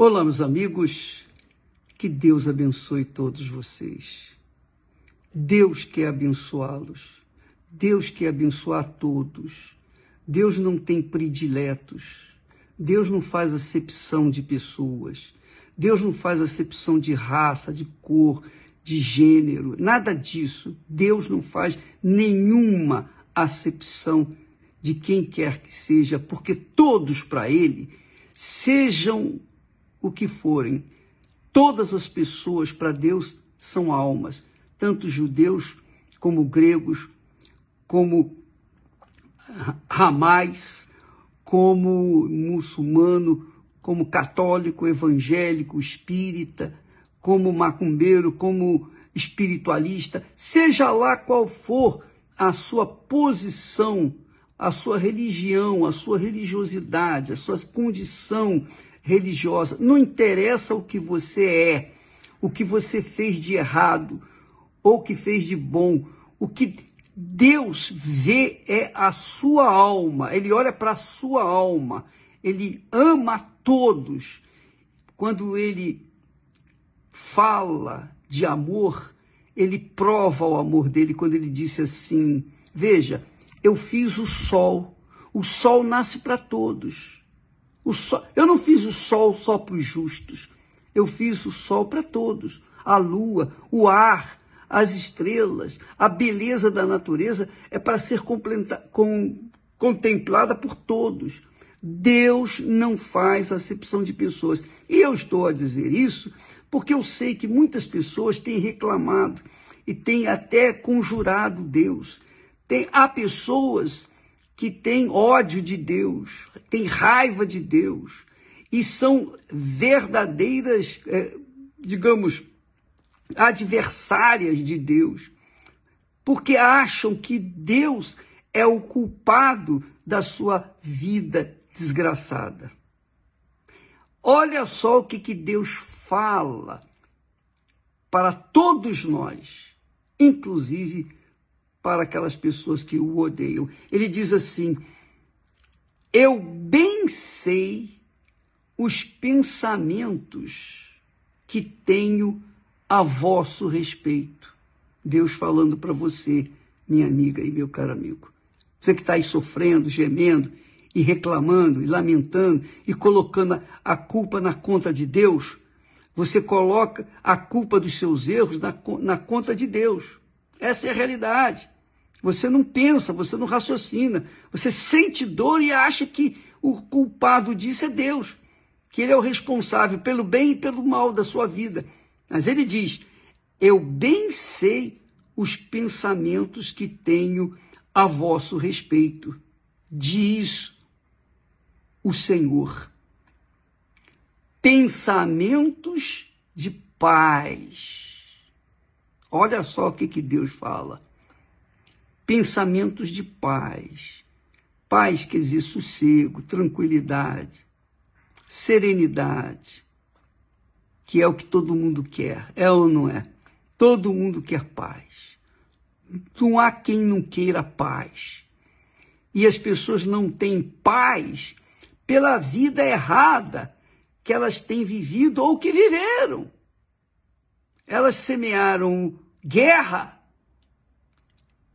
Olá, meus amigos. Que Deus abençoe todos vocês. Deus quer abençoá-los. Deus quer abençoar todos. Deus não tem prediletos. Deus não faz acepção de pessoas. Deus não faz acepção de raça, de cor, de gênero, nada disso. Deus não faz nenhuma acepção de quem quer que seja, porque todos para Ele, sejam o que forem. Todas as pessoas para Deus são almas, tanto judeus como gregos, como ramais, como muçulmano, como católico, evangélico, espírita, como macumbeiro, como espiritualista, seja lá qual for a sua posição, a sua religião, a sua religiosidade, a sua condição religiosa. Não interessa o que você é, o que você fez de errado ou o que fez de bom. O que Deus vê é a sua alma. Ele olha para a sua alma. Ele ama todos. Quando ele fala de amor, ele prova o amor dele quando ele disse assim: Veja, eu fiz o sol. O sol nasce para todos. Sol, eu não fiz o sol só para os justos, eu fiz o sol para todos. A lua, o ar, as estrelas, a beleza da natureza é para ser com, contemplada por todos. Deus não faz acepção de pessoas. E eu estou a dizer isso porque eu sei que muitas pessoas têm reclamado e têm até conjurado Deus. Tem, há pessoas que têm ódio de Deus, têm raiva de Deus e são verdadeiras, é, digamos, adversárias de Deus, porque acham que Deus é o culpado da sua vida desgraçada. Olha só o que, que Deus fala para todos nós, inclusive para aquelas pessoas que o odeiam. Ele diz assim: Eu bem sei os pensamentos que tenho a vosso respeito. Deus falando para você, minha amiga e meu caro amigo. Você que está aí sofrendo, gemendo e reclamando e lamentando e colocando a culpa na conta de Deus, você coloca a culpa dos seus erros na, na conta de Deus. Essa é a realidade. Você não pensa, você não raciocina, você sente dor e acha que o culpado disso é Deus, que Ele é o responsável pelo bem e pelo mal da sua vida. Mas Ele diz: Eu bem sei os pensamentos que tenho a vosso respeito, diz o Senhor. Pensamentos de paz. Olha só o que, que Deus fala pensamentos de paz. Paz quer dizer sossego, tranquilidade, serenidade, que é o que todo mundo quer, é ou não é? Todo mundo quer paz. Não há quem não queira paz. E as pessoas não têm paz pela vida errada que elas têm vivido ou que viveram. Elas semearam guerra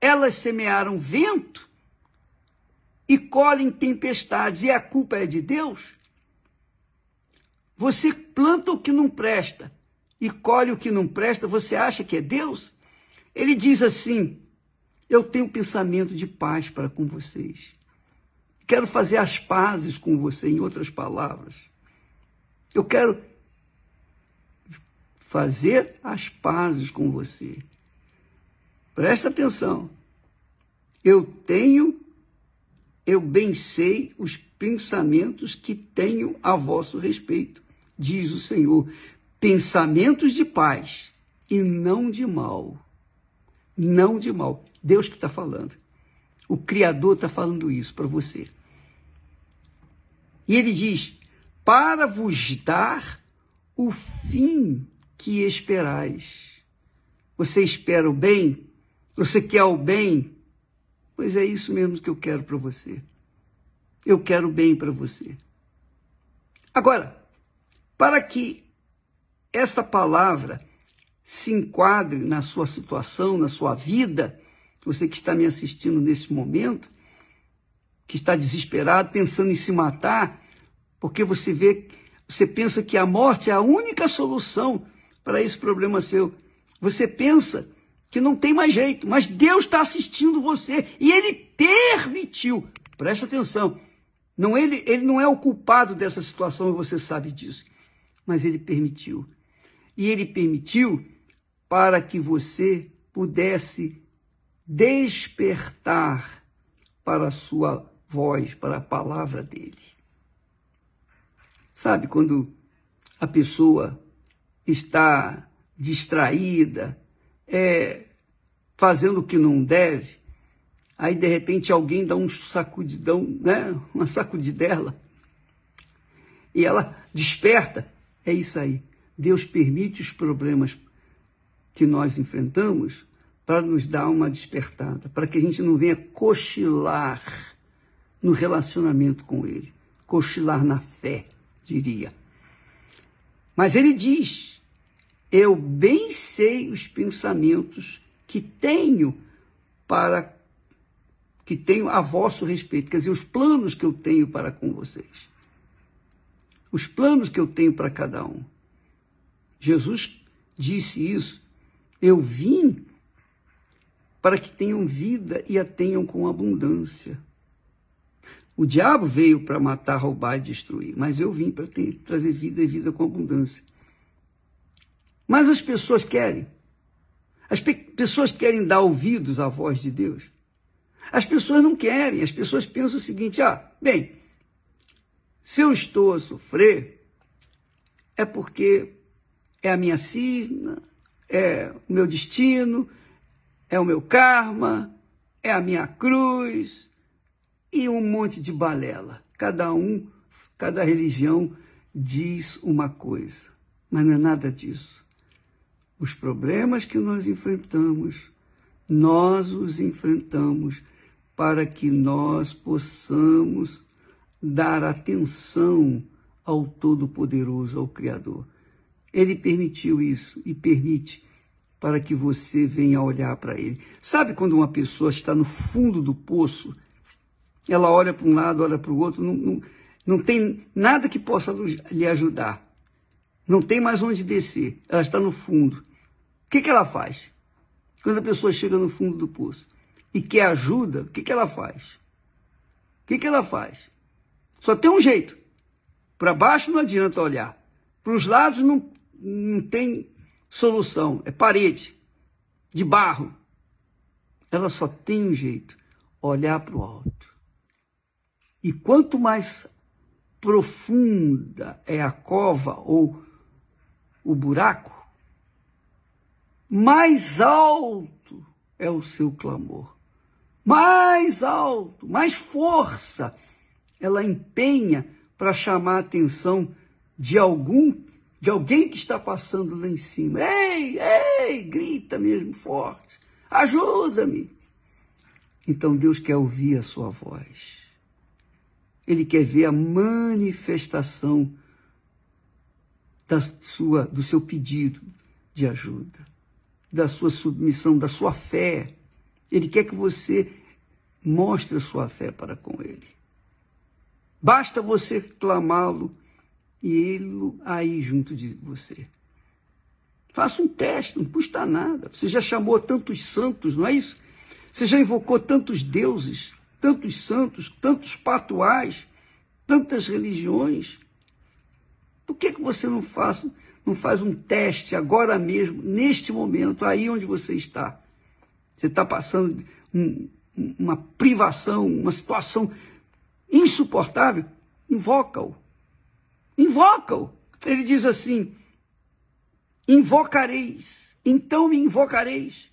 elas semearam vento e colhem tempestades, e a culpa é de Deus? Você planta o que não presta e colhe o que não presta, você acha que é Deus? Ele diz assim: Eu tenho pensamento de paz para com vocês. Quero fazer as pazes com você, em outras palavras. Eu quero fazer as pazes com você. Presta atenção. Eu tenho, eu bem sei os pensamentos que tenho a vosso respeito, diz o Senhor. Pensamentos de paz e não de mal. Não de mal. Deus que está falando. O Criador está falando isso para você. E ele diz: para vos dar o fim que esperais. Você espera o bem? Você quer o bem? Pois é isso mesmo que eu quero para você. Eu quero o bem para você. Agora, para que esta palavra se enquadre na sua situação, na sua vida, você que está me assistindo nesse momento, que está desesperado, pensando em se matar, porque você vê, você pensa que a morte é a única solução para esse problema seu. Você pensa que não tem mais jeito, mas Deus está assistindo você e Ele permitiu. Presta atenção. Não ele, ele não é o culpado dessa situação e você sabe disso, mas Ele permitiu. E Ele permitiu para que você pudesse despertar para a sua voz, para a palavra dele. Sabe quando a pessoa está distraída, é, fazendo o que não deve, aí de repente alguém dá um sacudidão, né? Uma sacudidela, e ela desperta. É isso aí. Deus permite os problemas que nós enfrentamos para nos dar uma despertada, para que a gente não venha cochilar no relacionamento com Ele, cochilar na fé, diria. Mas ele diz: Eu bem sei os pensamentos que tenho para que tenho a vosso respeito, quer dizer, os planos que eu tenho para com vocês. Os planos que eu tenho para cada um. Jesus disse isso eu vim para que tenham vida e a tenham com abundância. O diabo veio para matar, roubar e destruir, mas eu vim para trazer vida e vida com abundância. Mas as pessoas querem. As pe pessoas querem dar ouvidos à voz de Deus. As pessoas não querem, as pessoas pensam o seguinte: ah, bem, se eu estou a sofrer, é porque é a minha cisna, é o meu destino, é o meu karma, é a minha cruz e um monte de balela. Cada um, cada religião diz uma coisa, mas não é nada disso. Os problemas que nós enfrentamos, nós os enfrentamos para que nós possamos dar atenção ao Todo-Poderoso, ao Criador. Ele permitiu isso e permite para que você venha olhar para ele. Sabe quando uma pessoa está no fundo do poço, ela olha para um lado, olha para o outro, não, não, não tem nada que possa lhe ajudar. Não tem mais onde descer. Ela está no fundo. O que, que ela faz? Quando a pessoa chega no fundo do poço e quer ajuda, o que, que ela faz? O que, que ela faz? Só tem um jeito. Para baixo não adianta olhar. Para os lados não, não tem solução, é parede de barro. Ela só tem um jeito, olhar para o alto. E quanto mais profunda é a cova ou o buraco, mais alto é o seu clamor. Mais alto, mais força ela empenha para chamar a atenção de algum de alguém que está passando lá em cima. Ei, ei, grita mesmo forte. Ajuda-me. Então Deus quer ouvir a sua voz. Ele quer ver a manifestação da sua, do seu pedido de ajuda, da sua submissão, da sua fé. Ele quer que você mostre a sua fé para com ele. Basta você clamá-lo e ele aí junto de você. Faça um teste, não custa nada. Você já chamou tantos santos, não é isso? Você já invocou tantos deuses, tantos santos, tantos patuais, tantas religiões. Por que, que você não faz, não faz um teste agora mesmo, neste momento, aí onde você está? Você está passando um, uma privação, uma situação insuportável? Invoca-o. Invoca-o. Ele diz assim: invocareis, então me invocareis,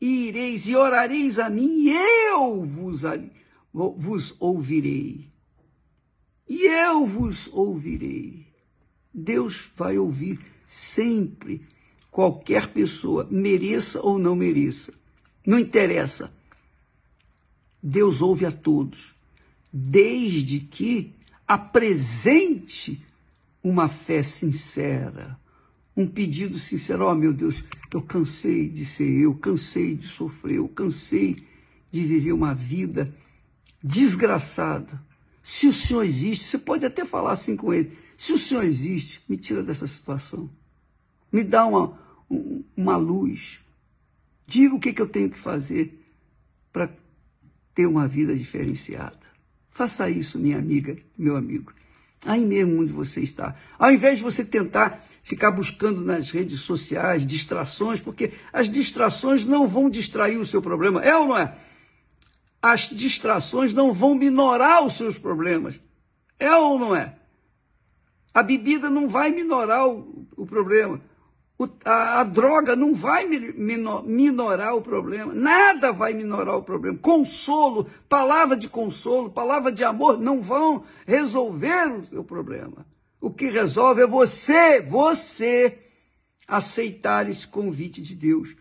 e ireis e orareis a mim, e eu vos, vos ouvirei. E eu vos ouvirei. Deus vai ouvir sempre qualquer pessoa, mereça ou não mereça. Não interessa. Deus ouve a todos, desde que apresente uma fé sincera, um pedido sincero: ó oh, meu Deus, eu cansei de ser eu, cansei de sofrer, eu cansei de viver uma vida desgraçada. Se o Senhor existe, você pode até falar assim com ele: se o Senhor existe, me tira dessa situação, me dá uma, uma luz, diga o que, que eu tenho que fazer para ter uma vida diferenciada. Faça isso, minha amiga, meu amigo. Aí mesmo onde você está. Ao invés de você tentar ficar buscando nas redes sociais distrações, porque as distrações não vão distrair o seu problema. É ou não é? As distrações não vão minorar os seus problemas. É ou não é? A bebida não vai minorar o, o problema. O, a, a, droga não vai minorar o problema. Nada vai minorar o problema. Consolo, palavra de consolo, palavra de amor não vão resolver o seu problema. O que resolve é você, você aceitar esse convite de Deus.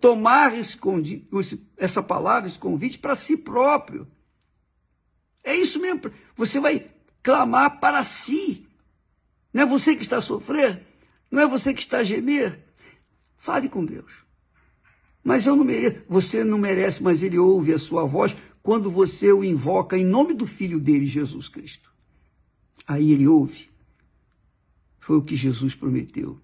Tomar essa palavra, esse convite para si próprio. É isso mesmo. Você vai clamar para si. Não é você que está a sofrer, não é você que está a gemer. Fale com Deus. Mas eu não mereço, você não merece, mas ele ouve a sua voz quando você o invoca em nome do filho dele, Jesus Cristo. Aí ele ouve. Foi o que Jesus prometeu.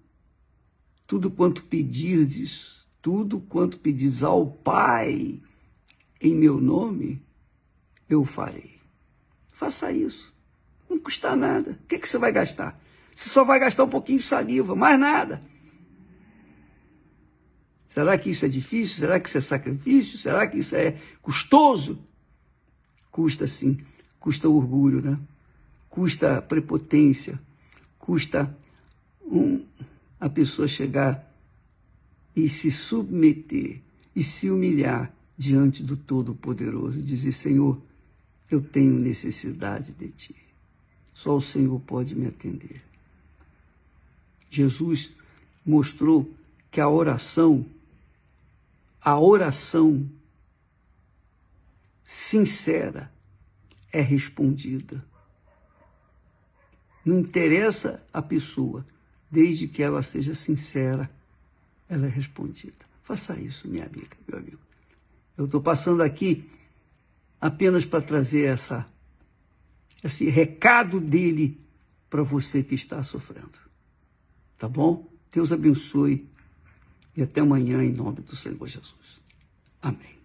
Tudo quanto pedirdes, tudo quanto pedis ao Pai em meu nome, eu farei. Faça isso. Não custa nada. O que, que você vai gastar? Você só vai gastar um pouquinho de saliva, mais nada. Será que isso é difícil? Será que isso é sacrifício? Será que isso é custoso? Custa sim. Custa orgulho, né? custa prepotência, custa um, a pessoa chegar e se submeter e se humilhar diante do Todo-Poderoso e dizer: Senhor, eu tenho necessidade de Ti. Só o Senhor pode me atender. Jesus mostrou que a oração, a oração sincera é respondida. Não interessa a pessoa, desde que ela seja sincera, ela é respondida. Faça isso, minha amiga, meu amigo. Eu estou passando aqui apenas para trazer essa, esse recado dele para você que está sofrendo. Tá bom? Deus abençoe e até amanhã em nome do Senhor Jesus. Amém.